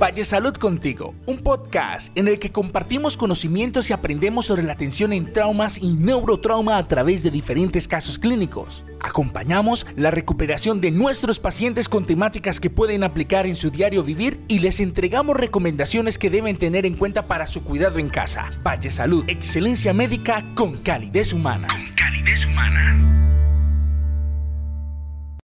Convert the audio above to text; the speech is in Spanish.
Valle Salud Contigo, un podcast en el que compartimos conocimientos y aprendemos sobre la atención en traumas y neurotrauma a través de diferentes casos clínicos. Acompañamos la recuperación de nuestros pacientes con temáticas que pueden aplicar en su diario vivir y les entregamos recomendaciones que deben tener en cuenta para su cuidado en casa. Valle Salud, excelencia médica con calidez humana. Con calidez humana.